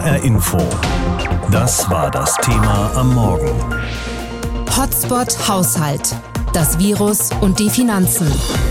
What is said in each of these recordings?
HR Info. Das war das Thema am Morgen. Hotspot Haushalt. Das Virus und die Finanzen.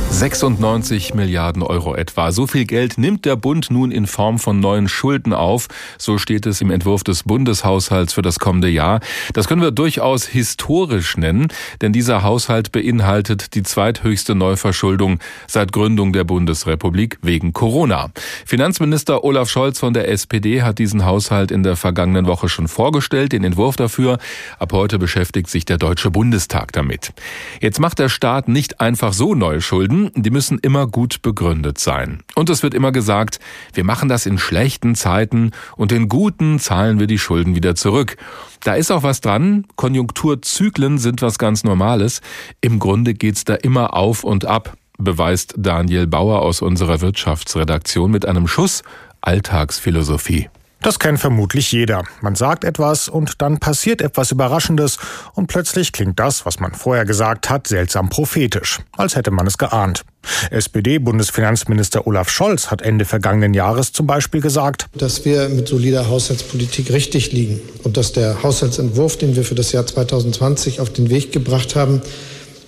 96 Milliarden Euro etwa. So viel Geld nimmt der Bund nun in Form von neuen Schulden auf. So steht es im Entwurf des Bundeshaushalts für das kommende Jahr. Das können wir durchaus historisch nennen, denn dieser Haushalt beinhaltet die zweithöchste Neuverschuldung seit Gründung der Bundesrepublik wegen Corona. Finanzminister Olaf Scholz von der SPD hat diesen Haushalt in der vergangenen Woche schon vorgestellt, den Entwurf dafür. Ab heute beschäftigt sich der Deutsche Bundestag damit. Jetzt macht der Staat nicht einfach so neue Schulden, die müssen immer gut begründet sein. Und es wird immer gesagt, wir machen das in schlechten Zeiten und in guten zahlen wir die Schulden wieder zurück. Da ist auch was dran, Konjunkturzyklen sind was ganz Normales. Im Grunde geht's da immer auf und ab, beweist Daniel Bauer aus unserer Wirtschaftsredaktion mit einem Schuss Alltagsphilosophie. Das kennt vermutlich jeder. Man sagt etwas und dann passiert etwas Überraschendes und plötzlich klingt das, was man vorher gesagt hat, seltsam prophetisch, als hätte man es geahnt. SPD-Bundesfinanzminister Olaf Scholz hat Ende vergangenen Jahres zum Beispiel gesagt, dass wir mit solider Haushaltspolitik richtig liegen und dass der Haushaltsentwurf, den wir für das Jahr 2020 auf den Weg gebracht haben,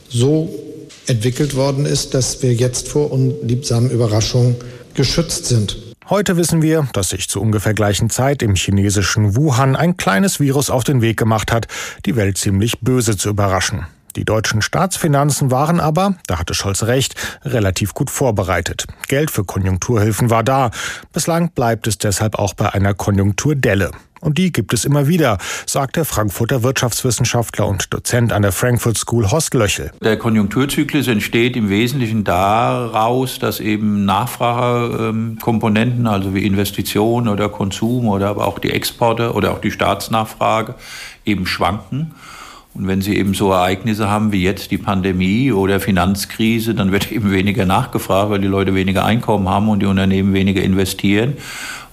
so entwickelt worden ist, dass wir jetzt vor unliebsamen Überraschungen geschützt sind. Heute wissen wir, dass sich zu ungefähr gleichen Zeit im chinesischen Wuhan ein kleines Virus auf den Weg gemacht hat, die Welt ziemlich böse zu überraschen. Die deutschen Staatsfinanzen waren aber, da hatte Scholz recht, relativ gut vorbereitet. Geld für Konjunkturhilfen war da. Bislang bleibt es deshalb auch bei einer Konjunkturdelle. Und die gibt es immer wieder, sagt der Frankfurter Wirtschaftswissenschaftler und Dozent an der Frankfurt School Horst Löchel. Der Konjunkturzyklus entsteht im Wesentlichen daraus, dass eben Nachfragekomponenten, also wie Investitionen oder Konsum oder aber auch die Exporte oder auch die Staatsnachfrage eben schwanken. Und wenn Sie eben so Ereignisse haben wie jetzt die Pandemie oder Finanzkrise, dann wird eben weniger nachgefragt, weil die Leute weniger Einkommen haben und die Unternehmen weniger investieren.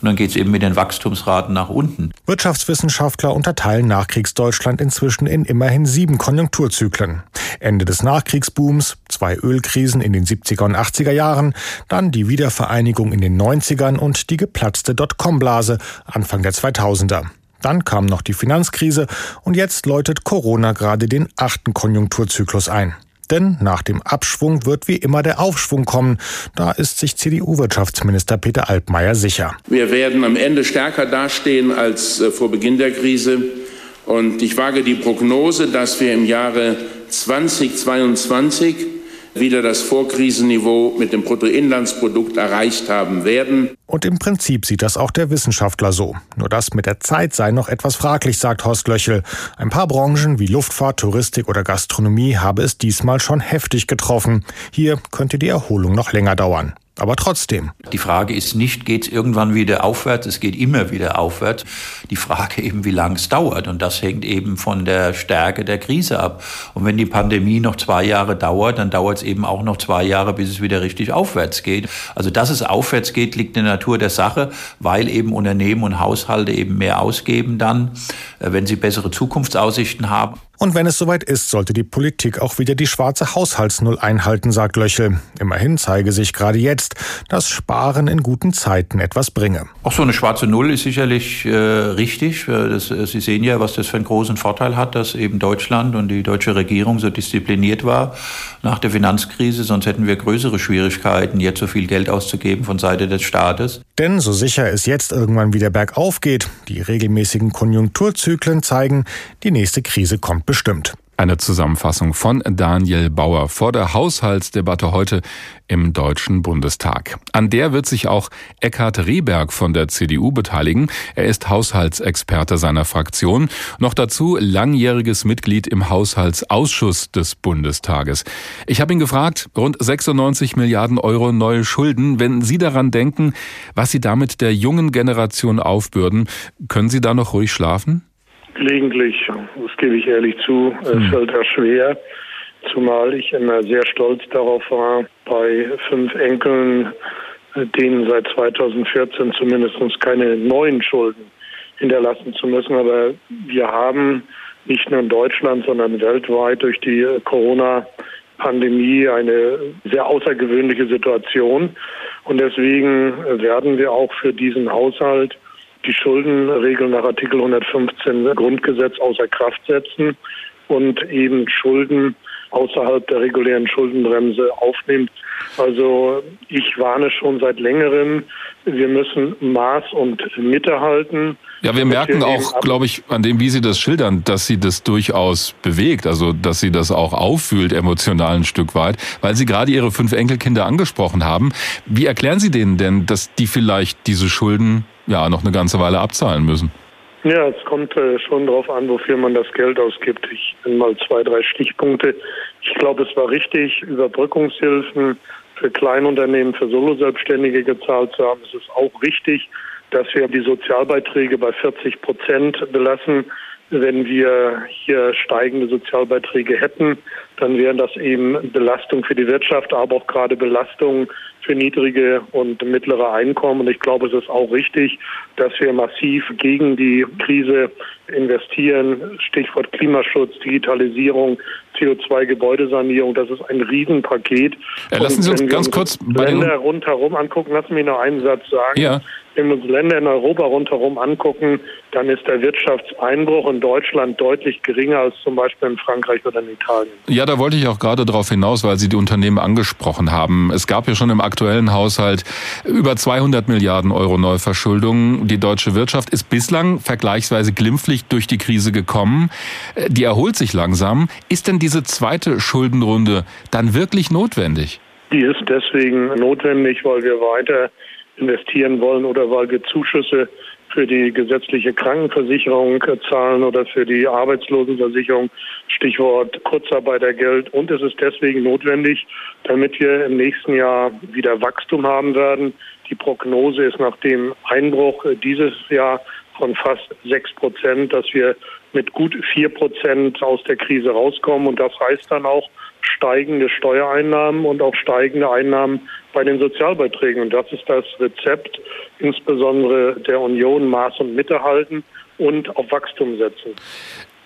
Und dann geht es eben mit den Wachstumsraten nach unten. Wirtschaftswissenschaftler unterteilen Nachkriegsdeutschland inzwischen in immerhin sieben Konjunkturzyklen. Ende des Nachkriegsbooms, zwei Ölkrisen in den 70er und 80er Jahren, dann die Wiedervereinigung in den 90ern und die geplatzte Dotcom-Blase Anfang der 2000er. Dann kam noch die Finanzkrise und jetzt läutet Corona gerade den achten Konjunkturzyklus ein. Denn nach dem Abschwung wird wie immer der Aufschwung kommen. Da ist sich CDU-Wirtschaftsminister Peter Altmaier sicher. Wir werden am Ende stärker dastehen als äh, vor Beginn der Krise. Und ich wage die Prognose, dass wir im Jahre 2022 wieder das Vorkrisenniveau mit dem Bruttoinlandsprodukt erreicht haben werden. Und im Prinzip sieht das auch der Wissenschaftler so. Nur das mit der Zeit sei noch etwas fraglich, sagt Horst Löchel. Ein paar Branchen wie Luftfahrt, Touristik oder Gastronomie habe es diesmal schon heftig getroffen. Hier könnte die Erholung noch länger dauern. Aber trotzdem. Die Frage ist nicht, geht es irgendwann wieder aufwärts? Es geht immer wieder aufwärts. Die Frage eben, wie lange es dauert. Und das hängt eben von der Stärke der Krise ab. Und wenn die Pandemie noch zwei Jahre dauert, dann dauert es eben auch noch zwei Jahre, bis es wieder richtig aufwärts geht. Also, dass es aufwärts geht, liegt in der Natur der Sache, weil eben Unternehmen und Haushalte eben mehr ausgeben dann, äh, wenn sie bessere Zukunftsaussichten haben. Und wenn es soweit ist, sollte die Politik auch wieder die schwarze Haushaltsnull einhalten, sagt Löchel. Immerhin zeige sich gerade jetzt, dass Sparen in guten Zeiten etwas bringe. Auch so eine schwarze Null ist sicherlich äh, richtig. Äh, das, äh, Sie sehen ja, was das für einen großen Vorteil hat, dass eben Deutschland und die deutsche Regierung so diszipliniert war nach der Finanzkrise. Sonst hätten wir größere Schwierigkeiten, jetzt so viel Geld auszugeben von Seite des Staates. Denn so sicher es jetzt irgendwann wieder bergauf geht, die regelmäßigen Konjunkturzyklen zeigen, die nächste Krise kommt bestimmt. Eine Zusammenfassung von Daniel Bauer vor der Haushaltsdebatte heute im Deutschen Bundestag. An der wird sich auch Eckhard Rehberg von der CDU beteiligen. Er ist Haushaltsexperte seiner Fraktion. Noch dazu langjähriges Mitglied im Haushaltsausschuss des Bundestages. Ich habe ihn gefragt, rund 96 Milliarden Euro neue Schulden. Wenn Sie daran denken, was Sie damit der jungen Generation aufbürden, können Sie da noch ruhig schlafen? Gelegentlich, das gebe ich ehrlich zu, hm. es fällt da schwer, zumal ich immer sehr stolz darauf war, bei fünf Enkeln, äh, denen seit 2014 zumindest keine neuen Schulden hinterlassen zu müssen. Aber wir haben nicht nur in Deutschland, sondern weltweit durch die Corona-Pandemie eine sehr außergewöhnliche Situation. Und deswegen werden wir auch für diesen Haushalt die Schuldenregeln nach Artikel 115 Grundgesetz außer Kraft setzen und eben Schulden außerhalb der regulären Schuldenbremse aufnimmt. Also ich warne schon seit längerem, wir müssen Maß und Mitte halten. Ja, wir merken auch, glaube ich, an dem, wie Sie das schildern, dass Sie das durchaus bewegt, also dass Sie das auch auffühlt, emotional ein Stück weit, weil Sie gerade Ihre fünf Enkelkinder angesprochen haben. Wie erklären Sie denen denn, dass die vielleicht diese Schulden ja noch eine ganze Weile abzahlen müssen? Ja, es kommt äh, schon darauf an, wofür man das Geld ausgibt. Ich nenne mal zwei, drei Stichpunkte. Ich glaube, es war richtig, Überbrückungshilfen für Kleinunternehmen, für Soloselbstständige gezahlt zu haben. Es ist auch richtig, dass wir die Sozialbeiträge bei 40 Prozent belassen. Wenn wir hier steigende Sozialbeiträge hätten, dann wären das eben Belastung für die Wirtschaft, aber auch gerade Belastung für niedrige und mittlere Einkommen. Und ich glaube, es ist auch richtig, dass wir massiv gegen die Krise investieren. Stichwort Klimaschutz, Digitalisierung, CO2-Gebäudesanierung. Das ist ein Riesenpaket. Ja, lassen Sie uns ganz kurz bei Länder rundherum angucken. Lassen Sie mich noch einen Satz sagen. Ja. Wenn wir uns Länder in Europa rundherum angucken, dann ist der Wirtschaftseinbruch in Deutschland deutlich geringer als zum Beispiel in Frankreich oder in Italien. Ja, da wollte ich auch gerade darauf hinaus, weil Sie die Unternehmen angesprochen haben. Es gab ja schon im aktuellen Haushalt über 200 Milliarden Euro Neuverschuldung. Die deutsche Wirtschaft ist bislang vergleichsweise glimpflich durch die Krise gekommen. Die erholt sich langsam. Ist denn diese zweite Schuldenrunde dann wirklich notwendig? Die ist deswegen notwendig, weil wir weiter investieren wollen oder weil wir Zuschüsse für die gesetzliche Krankenversicherung zahlen oder für die Arbeitslosenversicherung, Stichwort Kurzarbeitergeld. Und es ist deswegen notwendig, damit wir im nächsten Jahr wieder Wachstum haben werden. Die Prognose ist nach dem Einbruch dieses Jahr von fast sechs Prozent, dass wir mit gut vier Prozent aus der Krise rauskommen. Und das heißt dann auch steigende Steuereinnahmen und auch steigende Einnahmen bei den Sozialbeiträgen. Und das ist das Rezept, insbesondere der Union Maß und Mitte halten und auf Wachstum setzen.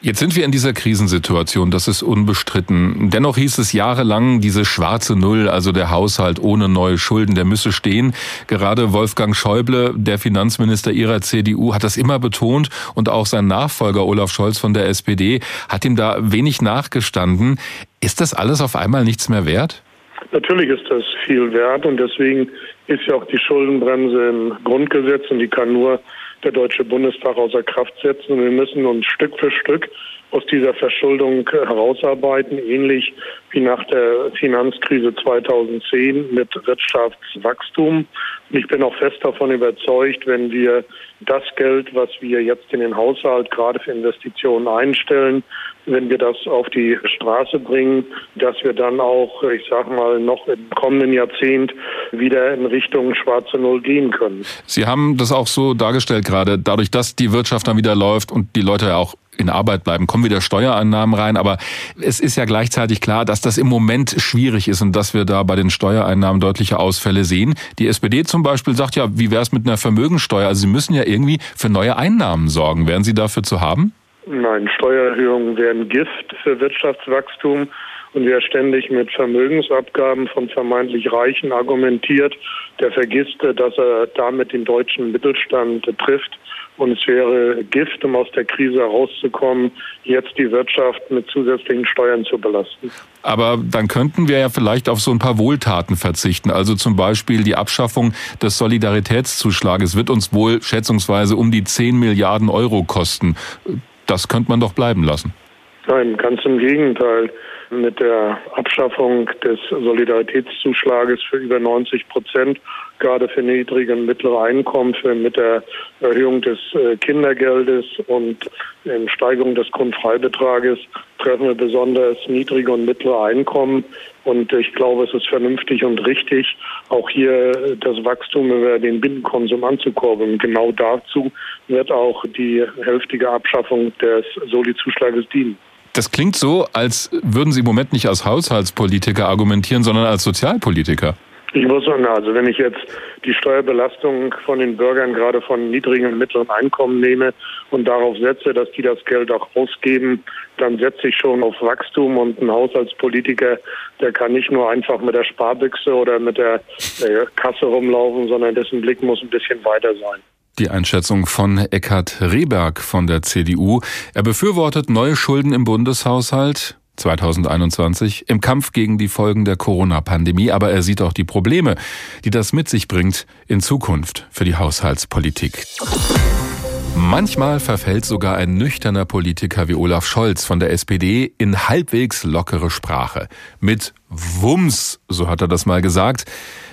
Jetzt sind wir in dieser Krisensituation, das ist unbestritten. Dennoch hieß es jahrelang, diese schwarze Null, also der Haushalt ohne neue Schulden, der müsse stehen. Gerade Wolfgang Schäuble, der Finanzminister ihrer CDU, hat das immer betont und auch sein Nachfolger Olaf Scholz von der SPD hat ihm da wenig nachgestanden. Ist das alles auf einmal nichts mehr wert? Natürlich ist das viel wert und deswegen ist ja auch die Schuldenbremse im Grundgesetz und die kann nur der Deutsche Bundestag außer Kraft setzen. Und wir müssen uns Stück für Stück aus dieser Verschuldung herausarbeiten, ähnlich wie nach der Finanzkrise 2010 mit Wirtschaftswachstum. Und ich bin auch fest davon überzeugt, wenn wir das Geld, was wir jetzt in den Haushalt gerade für Investitionen einstellen, wenn wir das auf die Straße bringen, dass wir dann auch, ich sag mal, noch im kommenden Jahrzehnt wieder in Richtung schwarze Null gehen können. Sie haben das auch so dargestellt gerade, dadurch, dass die Wirtschaft dann wieder läuft und die Leute ja auch in Arbeit bleiben, kommen wieder Steuereinnahmen rein. Aber es ist ja gleichzeitig klar, dass das im Moment schwierig ist und dass wir da bei den Steuereinnahmen deutliche Ausfälle sehen. Die SPD zum Beispiel sagt ja, wie wäre es mit einer Vermögensteuer? Also Sie müssen ja irgendwie für neue Einnahmen sorgen. Wären Sie dafür zu haben? Nein, Steuererhöhungen wären Gift für Wirtschaftswachstum. Und wer ständig mit Vermögensabgaben von vermeintlich Reichen argumentiert, der vergisst, dass er damit den deutschen Mittelstand trifft. Und es wäre Gift, um aus der Krise herauszukommen, jetzt die Wirtschaft mit zusätzlichen Steuern zu belasten. Aber dann könnten wir ja vielleicht auf so ein paar Wohltaten verzichten. Also zum Beispiel die Abschaffung des Solidaritätszuschlages wird uns wohl schätzungsweise um die 10 Milliarden Euro kosten. Das könnte man doch bleiben lassen. Nein, ganz im Gegenteil. Mit der Abschaffung des Solidaritätszuschlages für über 90 Prozent, gerade für niedrige und mittlere Einkommen, für, mit der Erhöhung des äh, Kindergeldes und in Steigerung des Grundfreibetrages treffen wir besonders niedrige und mittlere Einkommen. Und ich glaube, es ist vernünftig und richtig, auch hier das Wachstum über den Binnenkonsum anzukurbeln. Genau dazu wird auch die hälftige Abschaffung des Soli-Zuschlages dienen. Das klingt so, als würden Sie im Moment nicht als Haushaltspolitiker argumentieren, sondern als Sozialpolitiker. Ich muss sagen, also wenn ich jetzt die Steuerbelastung von den Bürgern gerade von niedrigen und mittleren Einkommen nehme und darauf setze, dass die das Geld auch ausgeben, dann setze ich schon auf Wachstum und ein Haushaltspolitiker, der kann nicht nur einfach mit der Sparbüchse oder mit der Kasse rumlaufen, sondern dessen Blick muss ein bisschen weiter sein. Die Einschätzung von Eckhard Rehberg von der CDU. Er befürwortet neue Schulden im Bundeshaushalt 2021 im Kampf gegen die Folgen der Corona-Pandemie, aber er sieht auch die Probleme, die das mit sich bringt in Zukunft für die Haushaltspolitik. Manchmal verfällt sogar ein nüchterner Politiker wie Olaf Scholz von der SPD in halbwegs lockere Sprache. Mit Wumms, so hat er das mal gesagt,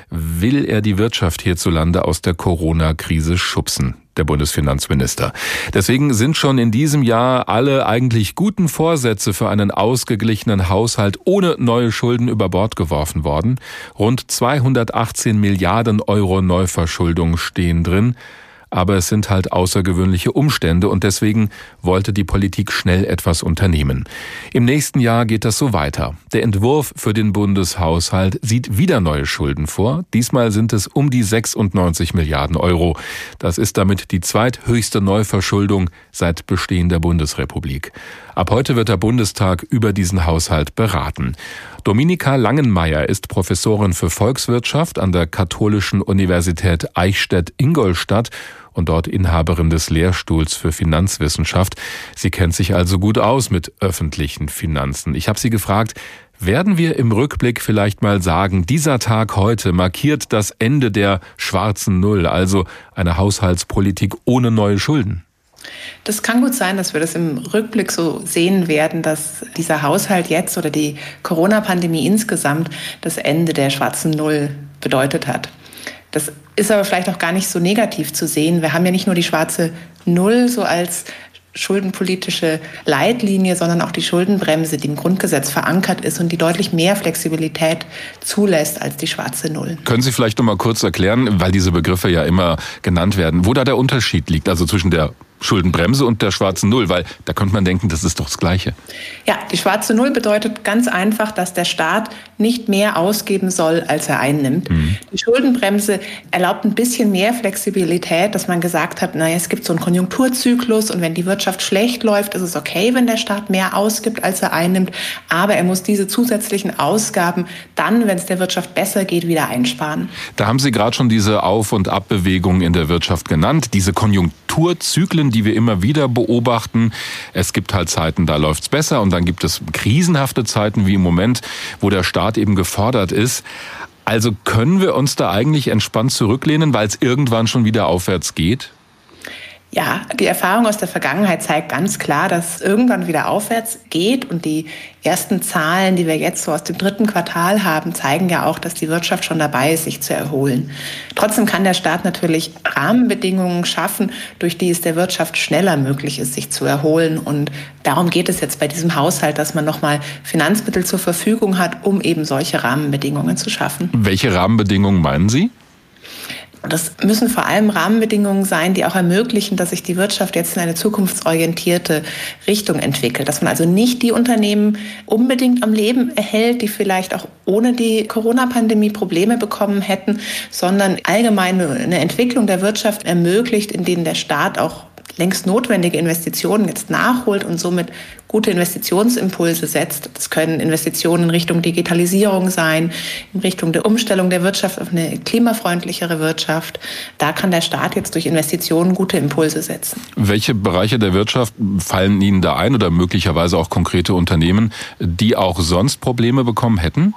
will er die Wirtschaft hierzulande aus der Corona-Krise schubsen der Bundesfinanzminister. Deswegen sind schon in diesem Jahr alle eigentlich guten Vorsätze für einen ausgeglichenen Haushalt ohne neue Schulden über Bord geworfen worden. Rund 218 Milliarden Euro Neuverschuldung stehen drin aber es sind halt außergewöhnliche Umstände und deswegen wollte die Politik schnell etwas unternehmen. Im nächsten Jahr geht das so weiter. Der Entwurf für den Bundeshaushalt sieht wieder neue Schulden vor. Diesmal sind es um die 96 Milliarden Euro. Das ist damit die zweithöchste Neuverschuldung seit Bestehen der Bundesrepublik. Ab heute wird der Bundestag über diesen Haushalt beraten. Dominika Langenmeier ist Professorin für Volkswirtschaft an der Katholischen Universität Eichstätt-Ingolstadt und dort Inhaberin des Lehrstuhls für Finanzwissenschaft. Sie kennt sich also gut aus mit öffentlichen Finanzen. Ich habe sie gefragt, werden wir im Rückblick vielleicht mal sagen, dieser Tag heute markiert das Ende der schwarzen Null, also eine Haushaltspolitik ohne neue Schulden? Das kann gut sein, dass wir das im Rückblick so sehen werden, dass dieser Haushalt jetzt oder die Corona-Pandemie insgesamt das Ende der schwarzen Null bedeutet hat. Das ist aber vielleicht auch gar nicht so negativ zu sehen. Wir haben ja nicht nur die schwarze Null so als schuldenpolitische Leitlinie, sondern auch die Schuldenbremse, die im Grundgesetz verankert ist und die deutlich mehr Flexibilität zulässt als die schwarze Null. Können Sie vielleicht noch mal kurz erklären, weil diese Begriffe ja immer genannt werden, wo da der Unterschied liegt, also zwischen der Schuldenbremse und der schwarzen Null, weil da könnte man denken, das ist doch das Gleiche. Ja, die schwarze Null bedeutet ganz einfach, dass der Staat nicht mehr ausgeben soll, als er einnimmt. Mhm. Die Schuldenbremse erlaubt ein bisschen mehr Flexibilität, dass man gesagt hat, naja, es gibt so einen Konjunkturzyklus und wenn die Wirtschaft schlecht läuft, ist es okay, wenn der Staat mehr ausgibt, als er einnimmt, aber er muss diese zusätzlichen Ausgaben dann, wenn es der Wirtschaft besser geht, wieder einsparen. Da haben Sie gerade schon diese Auf- und Abbewegung in der Wirtschaft genannt, diese Konjunkturzyklen die wir immer wieder beobachten. Es gibt halt Zeiten, da läuft's besser und dann gibt es krisenhafte Zeiten wie im Moment, wo der Staat eben gefordert ist. Also können wir uns da eigentlich entspannt zurücklehnen, weil es irgendwann schon wieder aufwärts geht? Ja, die Erfahrung aus der Vergangenheit zeigt ganz klar, dass irgendwann wieder aufwärts geht und die ersten Zahlen, die wir jetzt so aus dem dritten Quartal haben, zeigen ja auch, dass die Wirtschaft schon dabei ist, sich zu erholen. Trotzdem kann der Staat natürlich Rahmenbedingungen schaffen, durch die es der Wirtschaft schneller möglich ist, sich zu erholen und darum geht es jetzt bei diesem Haushalt, dass man nochmal Finanzmittel zur Verfügung hat, um eben solche Rahmenbedingungen zu schaffen. Welche Rahmenbedingungen meinen Sie? Das müssen vor allem Rahmenbedingungen sein, die auch ermöglichen, dass sich die Wirtschaft jetzt in eine zukunftsorientierte Richtung entwickelt. Dass man also nicht die Unternehmen unbedingt am Leben erhält, die vielleicht auch ohne die Corona-Pandemie Probleme bekommen hätten, sondern allgemein eine Entwicklung der Wirtschaft ermöglicht, in denen der Staat auch längst notwendige Investitionen jetzt nachholt und somit gute Investitionsimpulse setzt. Das können Investitionen in Richtung Digitalisierung sein, in Richtung der Umstellung der Wirtschaft auf eine klimafreundlichere Wirtschaft. Da kann der Staat jetzt durch Investitionen gute Impulse setzen. Welche Bereiche der Wirtschaft fallen Ihnen da ein oder möglicherweise auch konkrete Unternehmen, die auch sonst Probleme bekommen hätten?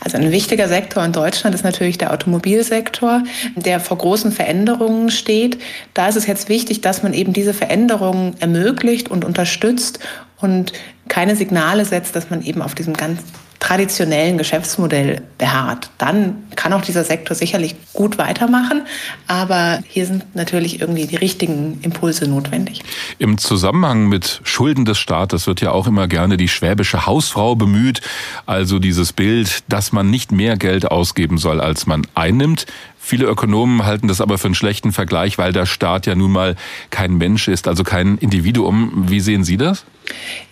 Also ein wichtiger Sektor in Deutschland ist natürlich der Automobilsektor, der vor großen Veränderungen steht. Da ist es jetzt wichtig, dass man eben diese Veränderungen ermöglicht und unterstützt und keine Signale setzt, dass man eben auf diesem ganz traditionellen Geschäftsmodell beharrt. Dann kann auch dieser Sektor sicherlich gut weitermachen, aber hier sind natürlich irgendwie die richtigen Impulse notwendig. Im Zusammenhang mit Schulden des Staates wird ja auch immer gerne die schwäbische Hausfrau bemüht, also dieses Bild, dass man nicht mehr Geld ausgeben soll, als man einnimmt. Viele Ökonomen halten das aber für einen schlechten Vergleich, weil der Staat ja nun mal kein Mensch ist, also kein Individuum. Wie sehen Sie das?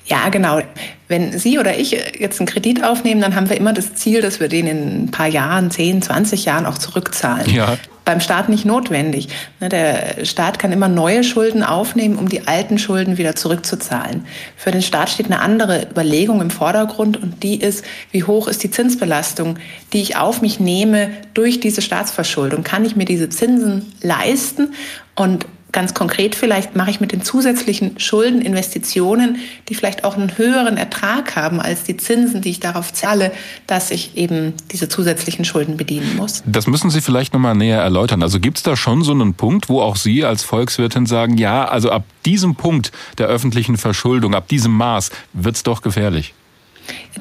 Ja, genau. Wenn Sie oder ich jetzt einen Kredit aufnehmen, dann haben wir immer das Ziel, dass wir den in ein paar Jahren, 10, 20 Jahren auch zurückzahlen. Ja. beim Staat nicht notwendig. Ne, der Staat kann immer neue Schulden aufnehmen, um die alten Schulden wieder zurückzuzahlen. Für den Staat steht eine andere Überlegung im Vordergrund und die ist, wie hoch ist die Zinsbelastung, die ich auf mich nehme durch diese Staatsverschuldung? Kann ich mir diese Zinsen leisten? Und Ganz konkret vielleicht mache ich mit den zusätzlichen Schulden Investitionen, die vielleicht auch einen höheren Ertrag haben als die Zinsen, die ich darauf zahle, dass ich eben diese zusätzlichen Schulden bedienen muss. Das müssen Sie vielleicht nochmal näher erläutern. Also gibt es da schon so einen Punkt, wo auch Sie als Volkswirtin sagen, ja, also ab diesem Punkt der öffentlichen Verschuldung, ab diesem Maß wird es doch gefährlich?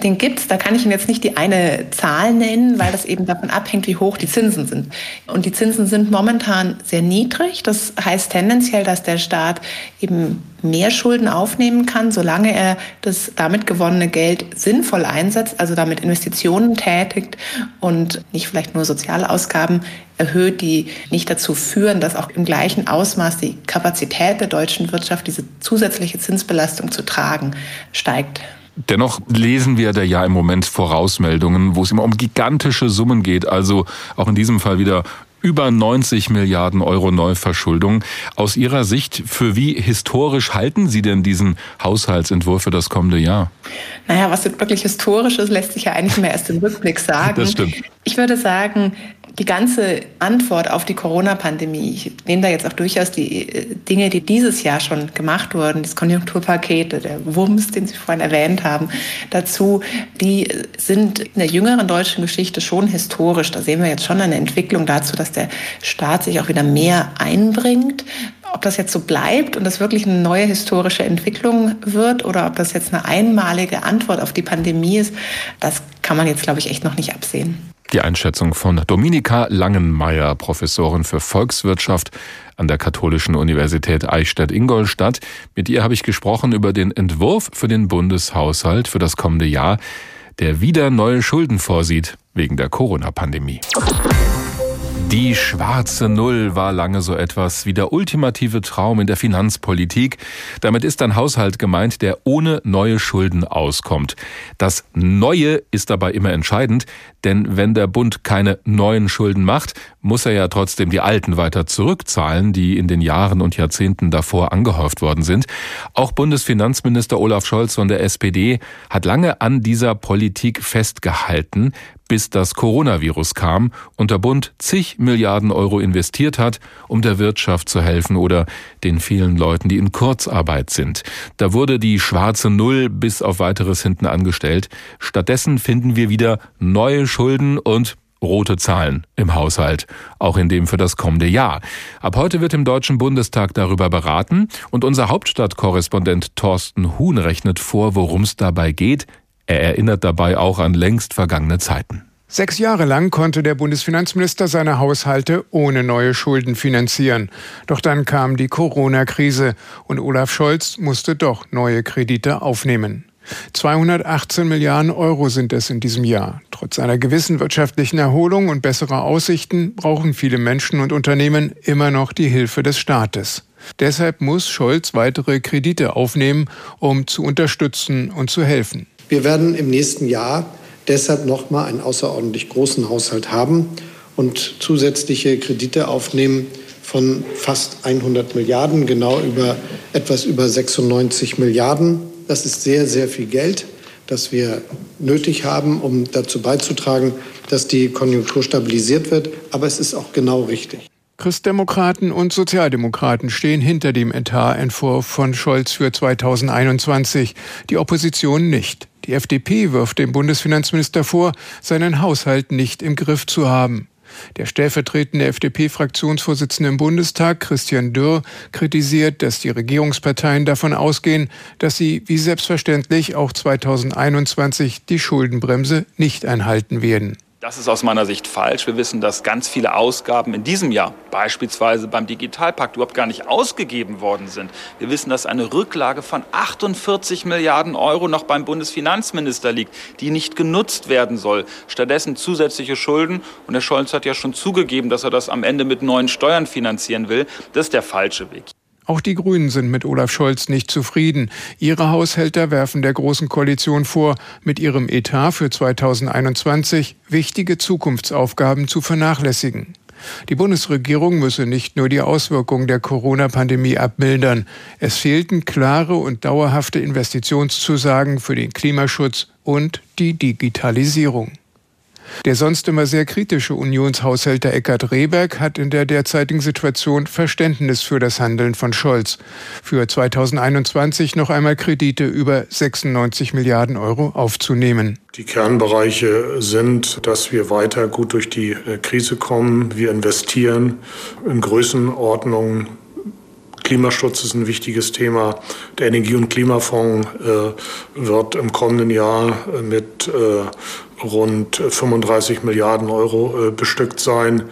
Den gibt's. Da kann ich Ihnen jetzt nicht die eine Zahl nennen, weil das eben davon abhängt, wie hoch die Zinsen sind. Und die Zinsen sind momentan sehr niedrig. Das heißt tendenziell, dass der Staat eben mehr Schulden aufnehmen kann, solange er das damit gewonnene Geld sinnvoll einsetzt, also damit Investitionen tätigt und nicht vielleicht nur Sozialausgaben erhöht, die nicht dazu führen, dass auch im gleichen Ausmaß die Kapazität der deutschen Wirtschaft, diese zusätzliche Zinsbelastung zu tragen, steigt. Dennoch lesen wir da ja im Moment Vorausmeldungen, wo es immer um gigantische Summen geht. Also auch in diesem Fall wieder über 90 Milliarden Euro Neuverschuldung. Aus Ihrer Sicht, für wie historisch halten Sie denn diesen Haushaltsentwurf für das kommende Jahr? Naja, was wirklich historisch ist, lässt sich ja eigentlich mehr erst im Rückblick sagen. Das stimmt. Ich würde sagen, die ganze Antwort auf die Corona-Pandemie, ich nehme da jetzt auch durchaus die äh, Dinge, die dieses Jahr schon gemacht wurden, das Konjunkturpaket, der Wumms, den Sie vorhin erwähnt haben, dazu, die sind in der jüngeren deutschen Geschichte schon historisch. Da sehen wir jetzt schon eine Entwicklung dazu, dass der Staat sich auch wieder mehr einbringt. Ob das jetzt so bleibt und das wirklich eine neue historische Entwicklung wird oder ob das jetzt eine einmalige Antwort auf die Pandemie ist, das kann man jetzt, glaube ich, echt noch nicht absehen. Die Einschätzung von Dominika Langenmeier, Professorin für Volkswirtschaft an der Katholischen Universität Eichstätt-Ingolstadt. Mit ihr habe ich gesprochen über den Entwurf für den Bundeshaushalt für das kommende Jahr, der wieder neue Schulden vorsieht wegen der Corona-Pandemie. Die schwarze Null war lange so etwas wie der ultimative Traum in der Finanzpolitik. Damit ist ein Haushalt gemeint, der ohne neue Schulden auskommt. Das Neue ist dabei immer entscheidend, denn wenn der Bund keine neuen Schulden macht, muss er ja trotzdem die alten weiter zurückzahlen, die in den Jahren und Jahrzehnten davor angehäuft worden sind. Auch Bundesfinanzminister Olaf Scholz von der SPD hat lange an dieser Politik festgehalten, bis das Coronavirus kam und der Bund zig Milliarden Euro investiert hat, um der Wirtschaft zu helfen oder den vielen Leuten, die in Kurzarbeit sind. Da wurde die schwarze Null bis auf weiteres hinten angestellt. Stattdessen finden wir wieder neue Schulden und rote Zahlen im Haushalt, auch in dem für das kommende Jahr. Ab heute wird im Deutschen Bundestag darüber beraten und unser Hauptstadtkorrespondent Thorsten Huhn rechnet vor, worum es dabei geht. Er erinnert dabei auch an längst vergangene Zeiten. Sechs Jahre lang konnte der Bundesfinanzminister seine Haushalte ohne neue Schulden finanzieren. Doch dann kam die Corona-Krise und Olaf Scholz musste doch neue Kredite aufnehmen. 218 Milliarden Euro sind es in diesem Jahr. Trotz einer gewissen wirtschaftlichen Erholung und besserer Aussichten brauchen viele Menschen und Unternehmen immer noch die Hilfe des Staates. Deshalb muss Scholz weitere Kredite aufnehmen, um zu unterstützen und zu helfen. Wir werden im nächsten Jahr deshalb noch mal einen außerordentlich großen Haushalt haben und zusätzliche Kredite aufnehmen von fast 100 Milliarden, genau über etwas über 96 Milliarden. Das ist sehr, sehr viel Geld, das wir nötig haben, um dazu beizutragen, dass die Konjunktur stabilisiert wird. Aber es ist auch genau richtig. Christdemokraten und Sozialdemokraten stehen hinter dem Etatentwurf von Scholz für 2021, die Opposition nicht. Die FDP wirft dem Bundesfinanzminister vor, seinen Haushalt nicht im Griff zu haben. Der stellvertretende FDP-Fraktionsvorsitzende im Bundestag, Christian Dürr, kritisiert, dass die Regierungsparteien davon ausgehen, dass sie wie selbstverständlich auch 2021 die Schuldenbremse nicht einhalten werden. Das ist aus meiner Sicht falsch. Wir wissen, dass ganz viele Ausgaben in diesem Jahr, beispielsweise beim Digitalpakt, überhaupt gar nicht ausgegeben worden sind. Wir wissen, dass eine Rücklage von 48 Milliarden Euro noch beim Bundesfinanzminister liegt, die nicht genutzt werden soll. Stattdessen zusätzliche Schulden. Und Herr Scholz hat ja schon zugegeben, dass er das am Ende mit neuen Steuern finanzieren will. Das ist der falsche Weg. Auch die Grünen sind mit Olaf Scholz nicht zufrieden. Ihre Haushälter werfen der Großen Koalition vor, mit ihrem Etat für 2021 wichtige Zukunftsaufgaben zu vernachlässigen. Die Bundesregierung müsse nicht nur die Auswirkungen der Corona-Pandemie abmildern. Es fehlten klare und dauerhafte Investitionszusagen für den Klimaschutz und die Digitalisierung. Der sonst immer sehr kritische Unionshaushälter Eckhard Rehberg hat in der derzeitigen Situation Verständnis für das Handeln von Scholz. Für 2021 noch einmal Kredite über 96 Milliarden Euro aufzunehmen. Die Kernbereiche sind, dass wir weiter gut durch die äh, Krise kommen. Wir investieren in Größenordnungen Klimaschutz ist ein wichtiges Thema. Der Energie- und Klimafonds äh, wird im kommenden Jahr mit äh, rund 35 Milliarden Euro äh, bestückt sein.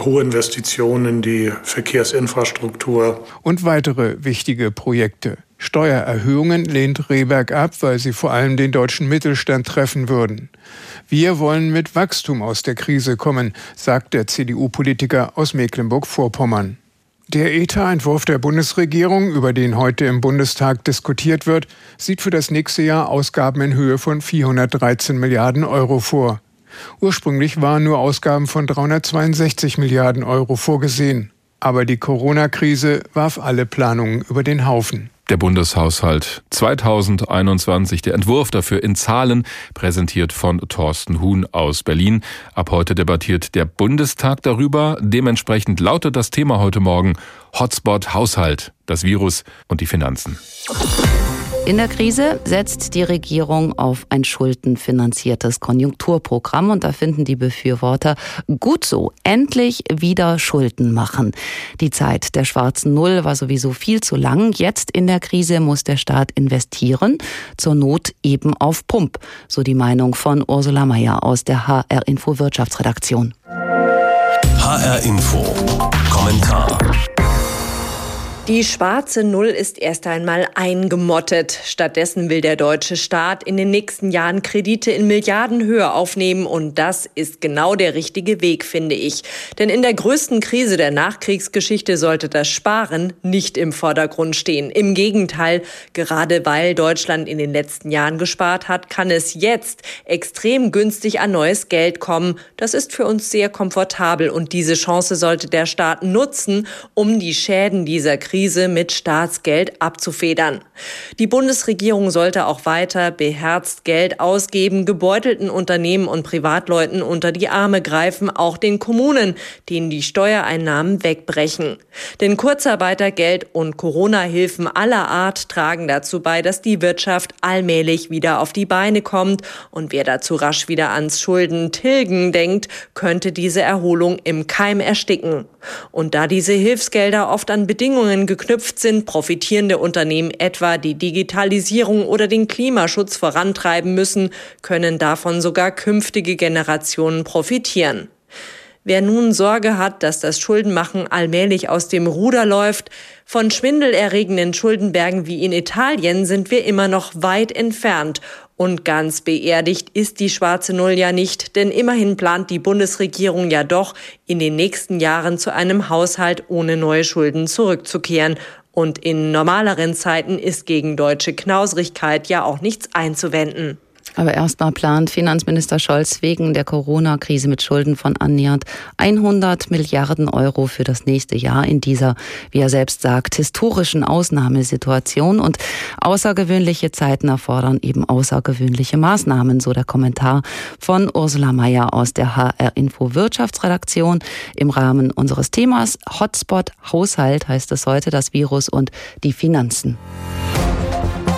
Hohe Investitionen in die Verkehrsinfrastruktur. Und weitere wichtige Projekte. Steuererhöhungen lehnt Rehberg ab, weil sie vor allem den deutschen Mittelstand treffen würden. Wir wollen mit Wachstum aus der Krise kommen, sagt der CDU-Politiker aus Mecklenburg-Vorpommern. Der ETA-Entwurf der Bundesregierung, über den heute im Bundestag diskutiert wird, sieht für das nächste Jahr Ausgaben in Höhe von 413 Milliarden Euro vor. Ursprünglich waren nur Ausgaben von 362 Milliarden Euro vorgesehen. Aber die Corona-Krise warf alle Planungen über den Haufen. Der Bundeshaushalt 2021, der Entwurf dafür in Zahlen, präsentiert von Thorsten Huhn aus Berlin. Ab heute debattiert der Bundestag darüber. Dementsprechend lautet das Thema heute Morgen Hotspot Haushalt, das Virus und die Finanzen. In der Krise setzt die Regierung auf ein schuldenfinanziertes Konjunkturprogramm und da finden die Befürworter gut so, endlich wieder Schulden machen. Die Zeit der schwarzen Null war sowieso viel zu lang. Jetzt in der Krise muss der Staat investieren, zur Not eben auf Pump, so die Meinung von Ursula Mayer aus der HR Info Wirtschaftsredaktion. HR Info Kommentar die schwarze Null ist erst einmal eingemottet. Stattdessen will der deutsche Staat in den nächsten Jahren Kredite in Milliardenhöhe aufnehmen und das ist genau der richtige Weg, finde ich. Denn in der größten Krise der Nachkriegsgeschichte sollte das Sparen nicht im Vordergrund stehen. Im Gegenteil, gerade weil Deutschland in den letzten Jahren gespart hat, kann es jetzt extrem günstig an neues Geld kommen. Das ist für uns sehr komfortabel und diese Chance sollte der Staat nutzen, um die Schäden dieser Krise Krise mit Staatsgeld abzufedern. Die Bundesregierung sollte auch weiter beherzt Geld ausgeben, gebeutelten Unternehmen und Privatleuten unter die Arme greifen, auch den Kommunen, denen die Steuereinnahmen wegbrechen. Denn Kurzarbeitergeld und Corona-Hilfen aller Art tragen dazu bei, dass die Wirtschaft allmählich wieder auf die Beine kommt und wer dazu rasch wieder ans Schulden tilgen denkt, könnte diese Erholung im Keim ersticken. Und da diese Hilfsgelder oft an Bedingungen geknüpft sind, profitierende Unternehmen etwa die Digitalisierung oder den Klimaschutz vorantreiben müssen, können davon sogar künftige Generationen profitieren. Wer nun Sorge hat, dass das Schuldenmachen allmählich aus dem Ruder läuft, von schwindelerregenden Schuldenbergen wie in Italien sind wir immer noch weit entfernt. Und ganz beerdigt ist die schwarze Null ja nicht, denn immerhin plant die Bundesregierung ja doch, in den nächsten Jahren zu einem Haushalt ohne neue Schulden zurückzukehren. Und in normaleren Zeiten ist gegen deutsche Knausrigkeit ja auch nichts einzuwenden. Aber erstmal plant Finanzminister Scholz wegen der Corona-Krise mit Schulden von annähernd 100 Milliarden Euro für das nächste Jahr in dieser, wie er selbst sagt, historischen Ausnahmesituation. Und außergewöhnliche Zeiten erfordern eben außergewöhnliche Maßnahmen, so der Kommentar von Ursula Mayer aus der HR Info Wirtschaftsredaktion im Rahmen unseres Themas Hotspot Haushalt heißt es heute das Virus und die Finanzen.